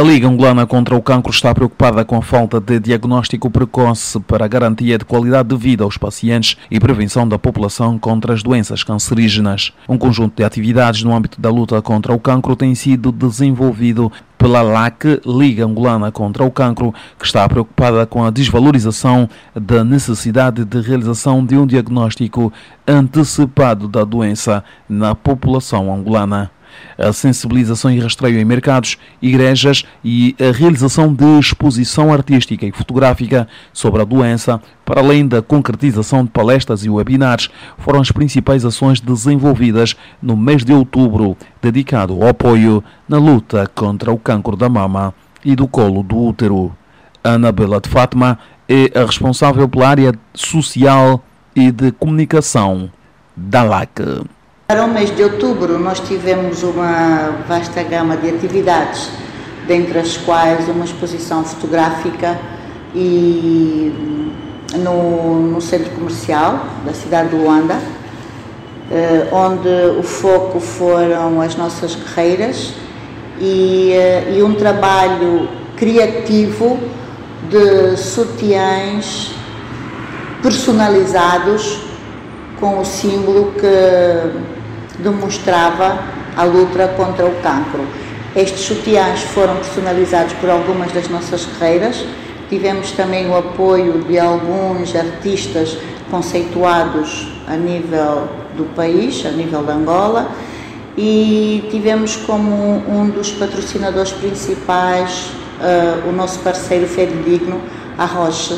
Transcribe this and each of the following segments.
A Liga Angolana contra o Cancro está preocupada com a falta de diagnóstico precoce para garantia de qualidade de vida aos pacientes e prevenção da população contra as doenças cancerígenas. Um conjunto de atividades no âmbito da luta contra o cancro tem sido desenvolvido pela LAC, Liga Angolana contra o Cancro, que está preocupada com a desvalorização da necessidade de realização de um diagnóstico antecipado da doença na população angolana a sensibilização e rastreio em mercados, igrejas e a realização de exposição artística e fotográfica sobre a doença, para além da concretização de palestras e webinars, foram as principais ações desenvolvidas no mês de outubro, dedicado ao apoio na luta contra o cancro da mama e do colo do útero. Anabela de Fátima é a responsável pela área social e de comunicação da LAC. Para o mês de outubro, nós tivemos uma vasta gama de atividades, dentre as quais uma exposição fotográfica e no, no centro comercial da cidade de Luanda, eh, onde o foco foram as nossas guerreiras e, eh, e um trabalho criativo de sutiãs personalizados com o símbolo que demonstrava a luta contra o cancro. Estes sutiãs foram personalizados por algumas das nossas guerreiras. Tivemos também o apoio de alguns artistas conceituados a nível do país, a nível de Angola, e tivemos como um dos patrocinadores principais uh, o nosso parceiro Digno, a Rocha,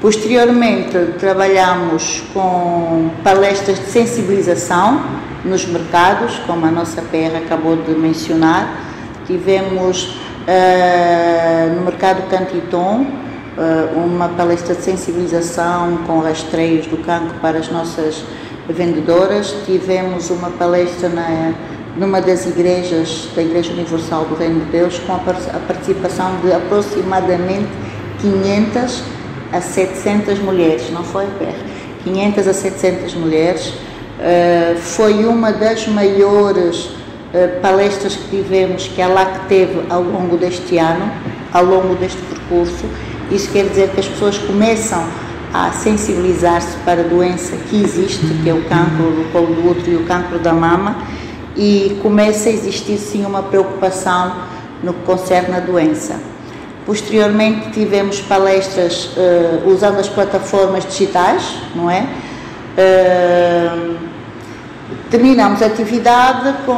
Posteriormente, trabalhamos com palestras de sensibilização nos mercados, como a nossa PR acabou de mencionar. Tivemos uh, no mercado Cantiton uh, uma palestra de sensibilização com rastreios do cancro para as nossas vendedoras. Tivemos uma palestra na, numa das igrejas da Igreja Universal do Reino de Deus com a, a participação de aproximadamente 500 a 700 mulheres, não foi, Per? 500 a 700 mulheres. Uh, foi uma das maiores uh, palestras que tivemos, que a LAC teve ao longo deste ano, ao longo deste percurso. Isso quer dizer que as pessoas começam a sensibilizar-se para a doença que existe, que é o cancro do colo do útero e o cancro da mama, e começa a existir sim uma preocupação no que concerne a doença. Posteriormente tivemos palestras uh, usando as plataformas digitais, não é? Uh, terminamos a atividade com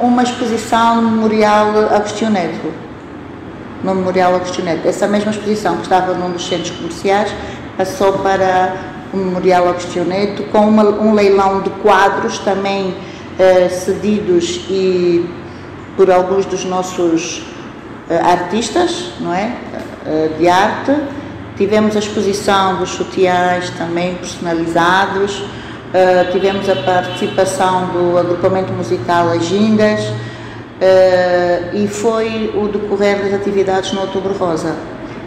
uma exposição no Memorial Agostinho Neto. No Memorial Agostinho Neto. Essa mesma exposição que estava num dos centros comerciais passou para o Memorial Agostinho Neto com uma, um leilão de quadros também uh, cedidos e por alguns dos nossos artistas, não é? Eh, de arte. Tivemos a exposição dos sutiãs também personalizados. Uh, tivemos a participação do agrupamento musical Agingas uh, e foi o decorrer das atividades no Outubro Rosa.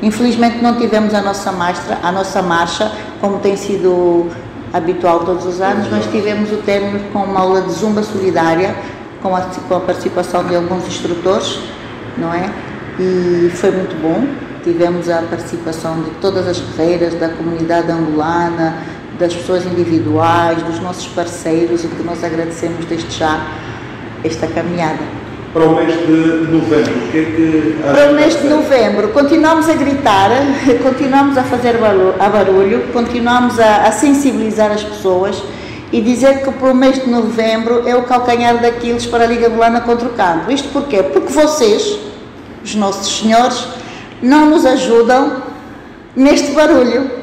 Infelizmente não tivemos a nossa marcha, a nossa marcha, como tem sido habitual todos os anos, mas tivemos o término com uma aula de zumba solidária, com a, com a participação de alguns instrutores, não é? E foi muito bom. Tivemos a participação de todas as guerreiras, da comunidade angolana, das pessoas individuais, dos nossos parceiros, e que nós agradecemos desde já esta caminhada. Para o mês de novembro, o que é que. Para o mês de novembro, continuamos a gritar, continuamos a fazer barulho, continuamos a, a sensibilizar as pessoas e dizer que para o mês de novembro é o calcanhar daqueles para a Liga Bolana contra o Cancro. Isto porquê? Porque vocês, os nossos senhores, não nos ajudam neste barulho.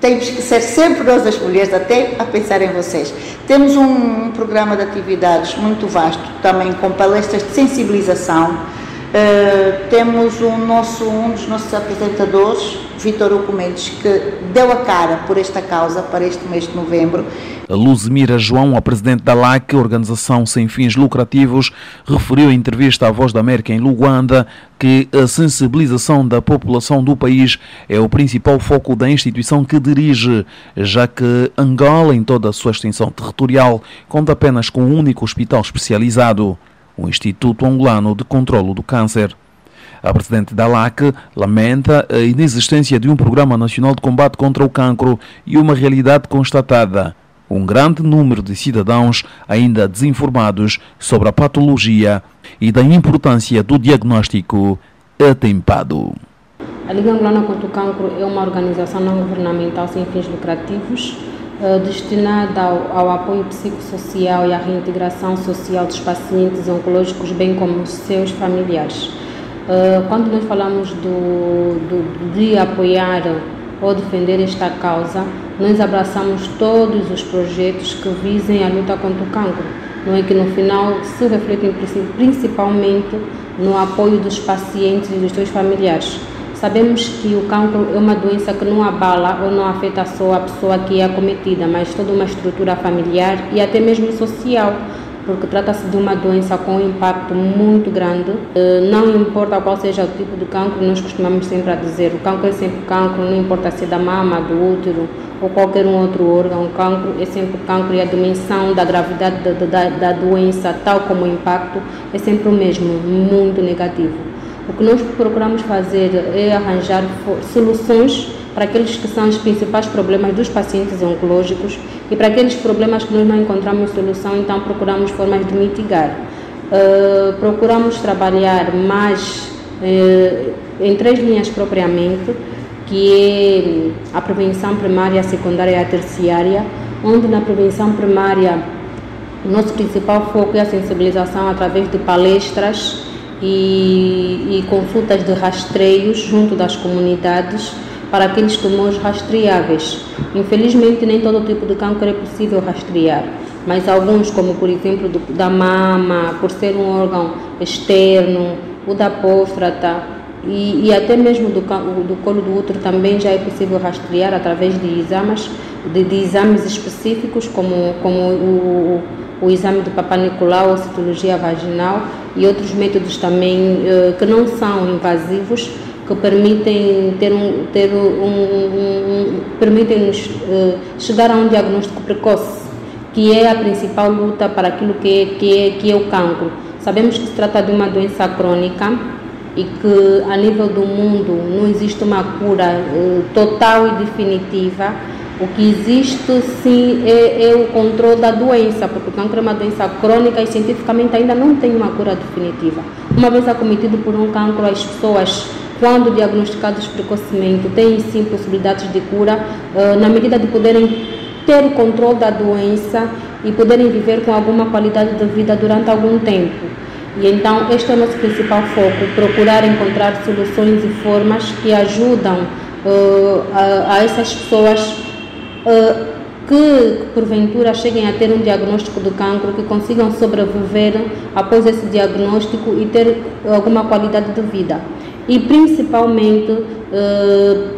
Temos que ser sempre nós, as mulheres, até a pensar em vocês. Temos um, um programa de atividades muito vasto, também com palestras de sensibilização. Uh, temos um, nosso, um dos nossos apresentadores, Vitor Hugo Mendes, que deu a cara por esta causa para este mês de novembro. Luzmira João, a presidente da LAC, organização sem fins lucrativos, referiu em entrevista à Voz da América em Luanda que a sensibilização da população do país é o principal foco da instituição que dirige, já que Angola, em toda a sua extensão territorial, conta apenas com um único hospital especializado. O Instituto Angolano de Controlo do Câncer. A presidente da LAC lamenta a inexistência de um programa nacional de combate contra o cancro e uma realidade constatada. Um grande número de cidadãos ainda desinformados sobre a patologia e da importância do diagnóstico atempado. A Liga Angolana contra o Cancro é uma organização não governamental sem fins lucrativos destinada ao, ao, apoio psicossocial e à reintegração social dos pacientes oncológicos, bem como seus familiares. Uh, quando nós falamos do, do, de apoiar ou defender esta causa, nós abraçamos todos os projetos que visem a luta contra o cancro, não é que no final se refletem principalmente no apoio dos pacientes e dos seus familiares. Sabemos que o cancro é uma doença que não abala ou não afeta só a pessoa que é acometida, mas toda uma estrutura familiar e até mesmo social, porque trata-se de uma doença com um impacto muito grande. Eh, não importa qual seja o tipo de cancro, nós costumamos sempre a dizer, o cancro é sempre cancro, não importa se é da mama, do útero ou qualquer um outro órgão, o cancro é sempre cancro e a dimensão da gravidade da, da, da doença, tal como o impacto, é sempre o mesmo, muito negativo. O que nós procuramos fazer é arranjar soluções para aqueles que são os principais problemas dos pacientes oncológicos e para aqueles problemas que nós não encontramos solução, então procuramos formas de mitigar. Uh, procuramos trabalhar mais uh, em três linhas propriamente, que é a prevenção primária, a secundária e a terciária, onde na prevenção primária o nosso principal foco é a sensibilização através de palestras, e, e consultas de rastreios junto das comunidades para aqueles tumores rastreáveis. Infelizmente, nem todo tipo de câncer é possível rastrear, mas alguns, como por exemplo do, da mama, por ser um órgão externo, o da próstata e, e até mesmo do, do colo do útero também já é possível rastrear através de exames, de, de exames específicos, como, como o, o exame do Papa Nicolau, a citologia vaginal e outros métodos também uh, que não são invasivos, que permitem ter um, ter um, um, um permitem-nos uh, chegar a um diagnóstico precoce, que é a principal luta para aquilo que é, que é, que é o cancro. Sabemos que se trata de uma doença crônica e que a nível do mundo não existe uma cura uh, total e definitiva o que existe sim é, é, o controle da doença, porque o câncer é uma doença crônica e cientificamente ainda não tem uma cura definitiva. Uma vez acometido por um cancro, as pessoas, quando diagnosticadas precocemente, têm sim possibilidades de cura, uh, na medida de poderem ter o controle da doença e poderem viver com alguma qualidade de vida durante algum tempo. E então, este é o nosso principal foco: procurar encontrar soluções e formas que ajudam uh, a, a essas pessoas que porventura cheguem a ter um diagnóstico do cancro, que consigam sobreviver após esse diagnóstico e ter alguma qualidade de vida. E principalmente uh,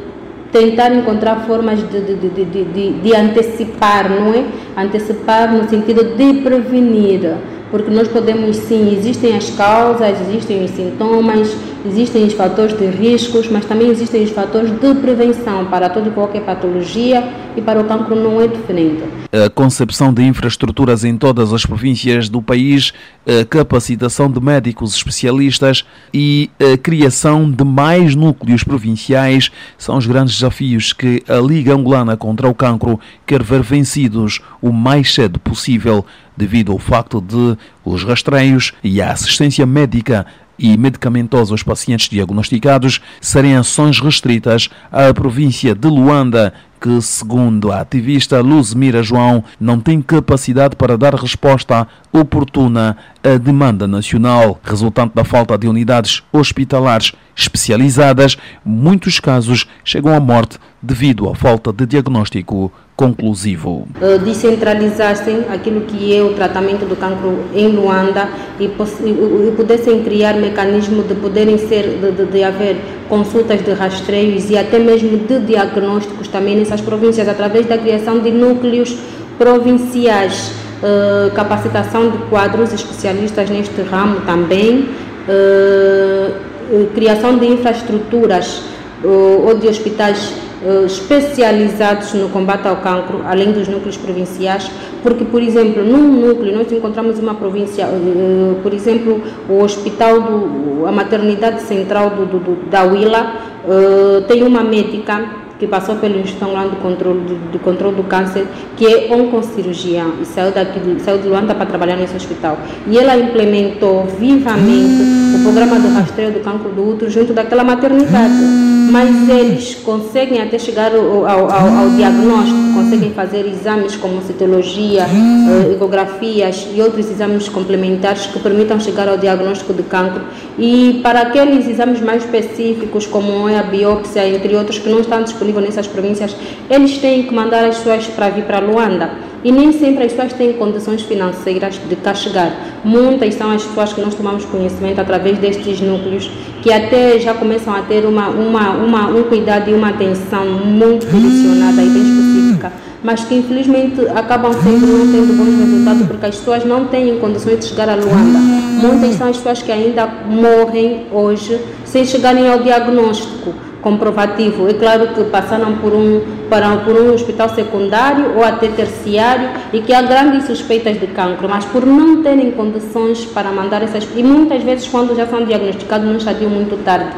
tentar encontrar formas de, de, de, de antecipar, não é? Antecipar no sentido de prevenir porque nós podemos sim, existem as causas, existem os sintomas, existem os fatores de riscos, mas também existem os fatores de prevenção para toda e qualquer patologia e para o cancro não é diferente. A concepção de infraestruturas em todas as províncias do país, a capacitação de médicos especialistas e a criação de mais núcleos provinciais são os grandes desafios que a Liga Angolana contra o Cancro quer ver vencidos o mais cedo possível devido ao facto de os rastreios e a assistência médica e medicamentosa aos pacientes diagnosticados serem ações restritas à província de Luanda, que, segundo a ativista Luzmira João, não tem capacidade para dar resposta oportuna à demanda nacional. Resultante da falta de unidades hospitalares especializadas, muitos casos chegam à morte devido à falta de diagnóstico conclusivo. Uh, descentralizassem aquilo que é o tratamento do cancro em Luanda e, pudessem criar mecanismos de poderem ser, de, de, de, haver consultas de rastreios e até mesmo de diagnósticos também nessas províncias, através da criação de núcleos provinciais, uh, capacitação de quadros especialistas neste ramo também, uh, criação de infraestruturas ou de hospitais especializados no combate ao cancro, além dos núcleos provinciais, porque, por exemplo, num núcleo nós encontramos uma província, uh, por exemplo, o hospital, do, a maternidade central do, do, da uh, tem uma médica que passou pelo Instituto Lá do Controle do, Controle do Câncer, que é oncocirurgião, e saiu, daqui, saiu de Luanda para trabalhar nesse hospital. E ela implementou vivamente o programa do rastreio do cancro do útero junto daquela maternidade. Mas eles conseguem até chegar ao, ao, ao, ao diagnóstico, conseguem fazer exames como citologia, uh, ecografias e outros exames complementares que permitam chegar ao diagnóstico de cancro. E para aqueles exames mais específicos, como é a biópsia, entre outros, que não estão disponíveis disponível nessas províncias, eles têm que mandar as pessoas para vir para Luanda. E nem sempre as pessoas têm condições financeiras de cá chegar. Muitas são as pessoas que nós tomamos conhecimento através destes núcleos, que até já começam a ter uma, uma, uma, um cuidado e uma atenção muito direcionada e bem específica, mas que infelizmente acabam sempre não tendo bons resultados porque as pessoas não têm condições de chegar a Luanda. Muitas são as pessoas que ainda morrem hoje sem chegarem ao diagnóstico comprovativo. É claro que passaram por um, para, por um hospital secundário ou até terciário e que há grandes suspeitas de cancro, mas por não terem condições para mandar essas. E muitas vezes, quando já são diagnosticados num estadio muito tarde,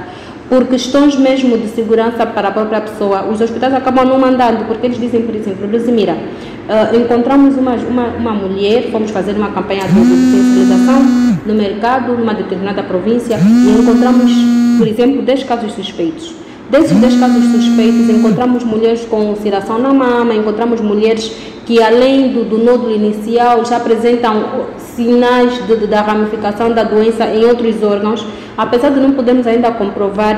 por questões mesmo de segurança para a própria pessoa, os hospitais acabam não mandando, porque eles dizem, por exemplo, Luzimira, uh, encontramos uma, uma, uma mulher, fomos fazer uma campanha de sensibilização no mercado, numa determinada província, e encontramos, por exemplo, 10 casos suspeitos. Desses 10 casos suspeitos, encontramos mulheres com ulceração na mama, encontramos mulheres que, além do, do nódulo inicial, já apresentam sinais de, de, da ramificação da doença em outros órgãos. Apesar de não podermos ainda comprovar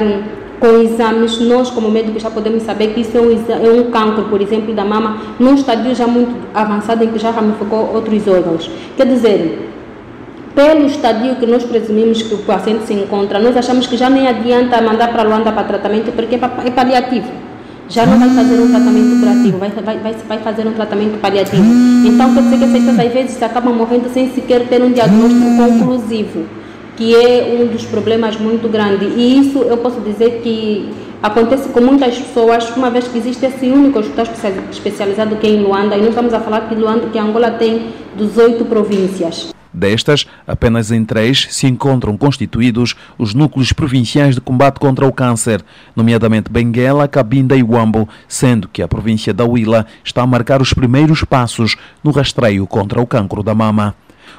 com exames, nós como médicos já podemos saber que isso é um, é um cancro, por exemplo, da mama, num estadio já muito avançado em que já ramificou outros órgãos. Quer dizer, pelo estadio que nós presumimos que o paciente se encontra, nós achamos que já nem adianta mandar para Luanda para tratamento porque é paliativo. Já não vai fazer um tratamento curativo, vai, vai, vai, fazer um tratamento paliativo. Então, quer dizer que essas às vezes acabam morrendo sem sequer ter um diagnóstico conclusivo, que é um dos problemas muito grandes. E isso eu posso dizer que acontece com muitas pessoas, uma vez que existe esse único hospital especializado que é em Luanda, e nós estamos a falar que Luanda, que Angola tem 18 províncias. Destas, apenas em três se encontram constituídos os núcleos provinciais de combate contra o câncer, nomeadamente Benguela, Cabinda e Huambo, sendo que a província da Huila está a marcar os primeiros passos no rastreio contra o cancro da mama.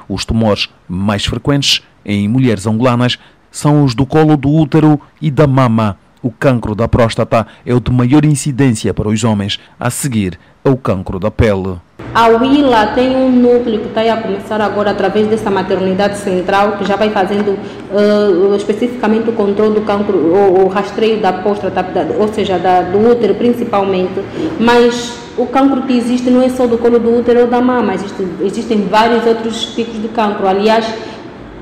Os tumores mais frequentes em mulheres angolanas são os do colo do útero e da mama. O cancro da próstata é o de maior incidência para os homens, a seguir é o cancro da pele. A Willa tem um núcleo que está a começar agora através dessa maternidade central, que já vai fazendo uh, especificamente o controle do cancro, o, o rastreio da próstata, ou seja, da, do útero principalmente, mas o cancro que existe não é só do colo do útero ou da mama, existe, existem vários outros tipos de cancro. Aliás,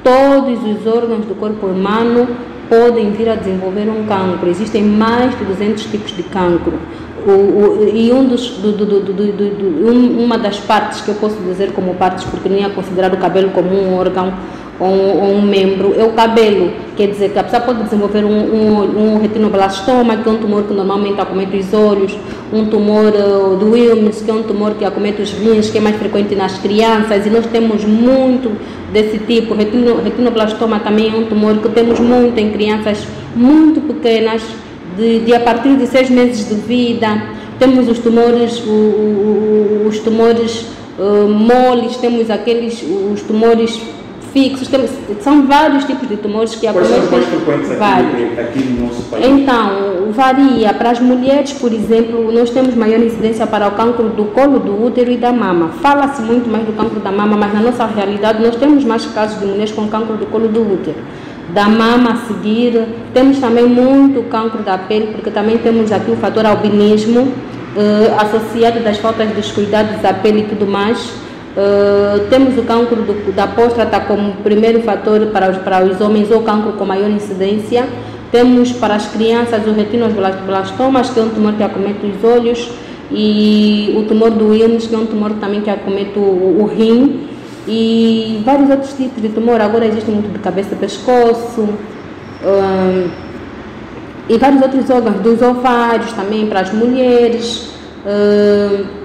todos os órgãos do corpo humano podem vir a desenvolver um cancro. Existem mais de 200 tipos de cancro. O, o, e um dos, do, do, do, um, uma das partes que eu posso dizer como partes, porque nem é considerado o cabelo como um órgão ou um, um, membro, é o cabelo. Quer dizer que a pessoa pode desenvolver um, um, um retinoblastoma, que é um tumor que normalmente acomete os olhos, um tumor uh, do Wilms, que é um tumor que acomete os rins, que é mais frequente nas crianças, e nós temos muito desse tipo. Retino, retinoblastoma também é um tumor que temos muito em crianças muito pequenas, de, de a partir de seis meses de vida, temos os tumores, o, o, os tumores uh, moles, temos aqueles, os tumores fixos, temos, são vários tipos de tumores que acometem. Quais são mais frequentes aqui, aqui, no nosso país? Então, varia. Para as mulheres, por exemplo, nós temos maior incidência para o cancro do colo do útero e da mama. Fala-se muito mais do cancro da mama, mas na nossa realidade nós temos mais casos de mulheres com cancro do colo do útero da mama a seguir. Temos também muito cancro da pele, porque também temos aqui o fator albinismo, eh, associado das faltas dos cuidados da pele e tudo mais. Uh, temos o cancro do, da próstata como primeiro fator para os, para os homens ou cancro com maior incidência. Temos para as crianças o retinoblastomas, que é um tumor que acomete os olhos, e o tumor do Wilms, que é um tumor também que acomete o, o rim e vários outros tipos de tumor. Agora existe muito de cabeça, pescoço, hum, e vários outros órgãos, dos ovários também para as mulheres. Uh...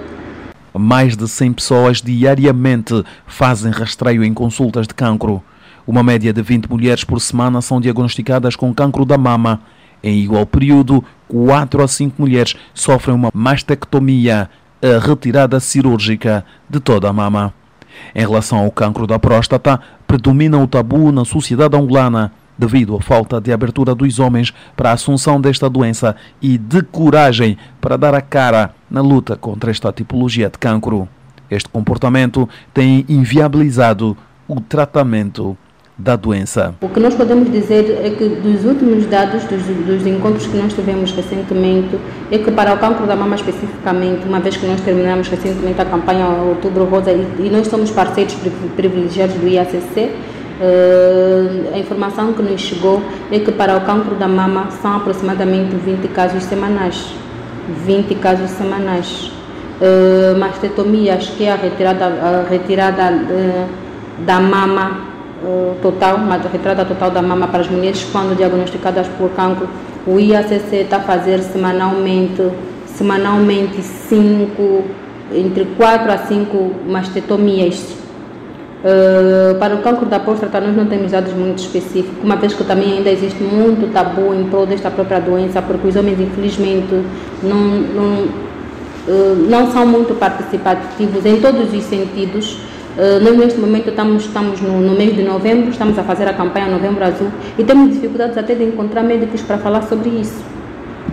Mais de 100 pessoas diariamente fazem rastreio em consultas de cancro. Uma média de 20 mulheres por semana são diagnosticadas com cancro da mama. Em igual período, 4 a 5 mulheres sofrem uma mastectomia, a retirada cirúrgica de toda a mama. Em relação ao cancro da próstata, predomina o tabu na sociedade angolana devido à falta de abertura dos homens para a assunção desta doença e de coragem para dar a cara na luta contra esta tipologia de cancro. Este comportamento tem inviabilizado o tratamento da doença. O que nós podemos dizer é que dos últimos dados dos, dos, encontros que nós tivemos recentemente é que para o cancro da mama especificamente, uma vez que nós terminamos recentemente a campanha Outubro Rosa e, e nós somos parceiros privilegiados do IACC, Uh, a informação que nos chegou é que para o cancro da mama são aproximadamente 20 casos semanais. 20 casos semanais. Uh, mastectomias, que é a retirada, a retirada uh, da mama total, uma retirada total da mama para as mulheres quando diagnosticadas por cancro. O IACC está a fazer semanalmente, semanalmente cinco, entre 4 a 5 mastectomias Uh, para o cancro da próstata nós não temos dados muito específicos, uma vez que também ainda existe muito tabu em prol desta própria doença, porque os homens infelizmente não, não, uh, não são muito participativos em todos os sentidos. Uh, nós neste momento estamos, estamos no, no, mês de novembro, estamos a fazer a campanha Novembro Azul e temos dificuldades até de encontrar médicos para falar sobre isso.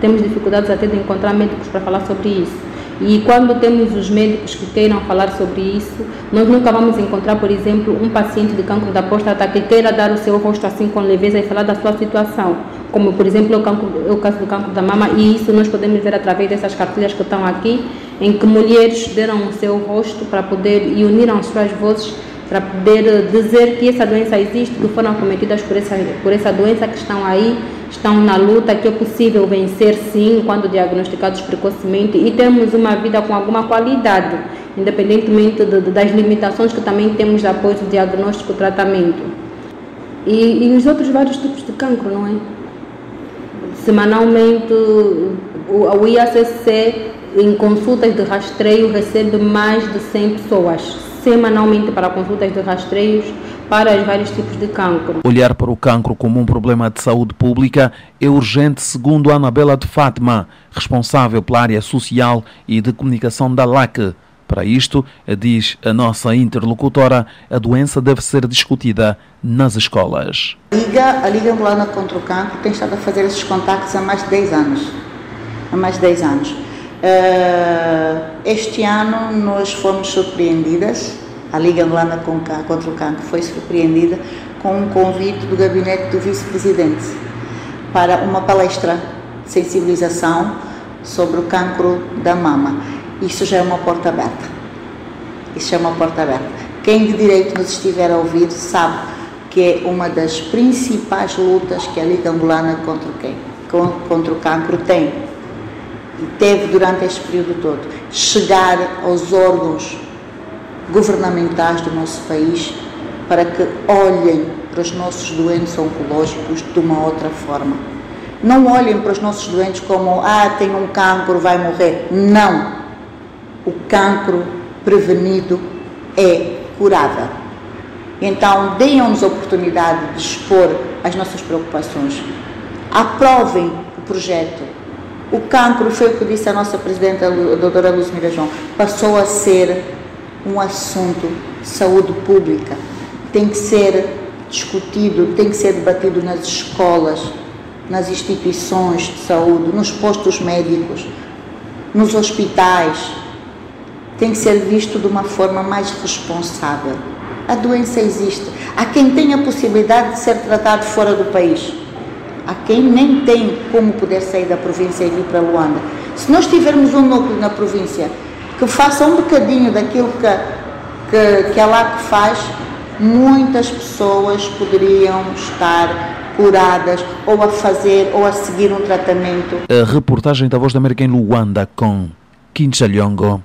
Temos dificuldades até de encontrar médicos para falar sobre isso. E quando temos os médicos que queiram falar sobre isso, nós nunca vamos encontrar, por exemplo, um paciente de cancro da próstata que queira dar o seu rosto assim com leveza e falar da sua situação, como por exemplo o, cancro, o caso do cancro da mama, e isso nós podemos ver através dessas cartilhas que estão aqui, em que mulheres deram o seu rosto para poder e uniram as suas vozes para poder dizer que essa doença existe, que foram cometidas por essa, por essa doença, que estão aí, estão na luta, que é possível vencer sim quando diagnosticados precocemente e termos uma vida com alguma qualidade, independentemente de, de, das limitações que também temos apoio do diagnóstico e tratamento. E, e os outros vários tipos de cancro, não é? Semanalmente, o, o IACC, em consultas de rastreio, recebe mais de 100 pessoas, semanalmente para consultas de rastreios para os vários tipos de cancro. Olhar para o cancro como um problema de saúde pública é urgente, segundo Anabela de Fátima, responsável pela área social e de comunicação da LAC. Para isto, diz a nossa interlocutora, a doença deve ser discutida nas escolas. A Liga, a Liga Angolana contra o Cancro tem estado a fazer esses contactos há mais de 10 anos. Há mais de 10 anos. Uh, este ano nós fomos surpreendidas, a Liga Angolana contra o Cancro foi surpreendida com um convite do gabinete do vice-presidente para uma palestra de sensibilização sobre o cancro da mama. Isso já é uma porta aberta. Isso já é uma porta aberta. Quem de direito nos estiver a ouvir sabe que é uma das principais lutas que a Liga Angolana contra o, quem? contra o cancro tem teve durante este período todo, chegar aos órgãos governamentais do nosso país para que olhem para os nossos doentes oncológicos de uma outra forma. Não olhem para os nossos doentes como, ah, tem um cancro, vai morrer. Não. O cancro prevenido é curável. Então, deem-nos a oportunidade de expor as nossas preocupações. Aprovem o projeto o cancro, foi o que disse a nossa presidenta, a doutora Luz João, passou a ser um assunto de saúde pública. Tem que ser discutido, tem que ser debatido nas escolas, nas instituições de saúde, nos postos médicos, nos hospitais. Tem que ser visto de uma forma mais responsável. A doença existe. Há quem tenha a possibilidade de ser tratado fora do país a quem nem tem como poder sair da província e vir para Luanda. Se nós tivermos um núcleo na província que faça um bocadinho daquilo que, que, que a LAC faz, muitas pessoas poderiam estar curadas ou a fazer ou a seguir um tratamento. A reportagem da Voz da América em Luanda com Quincha Lyongo.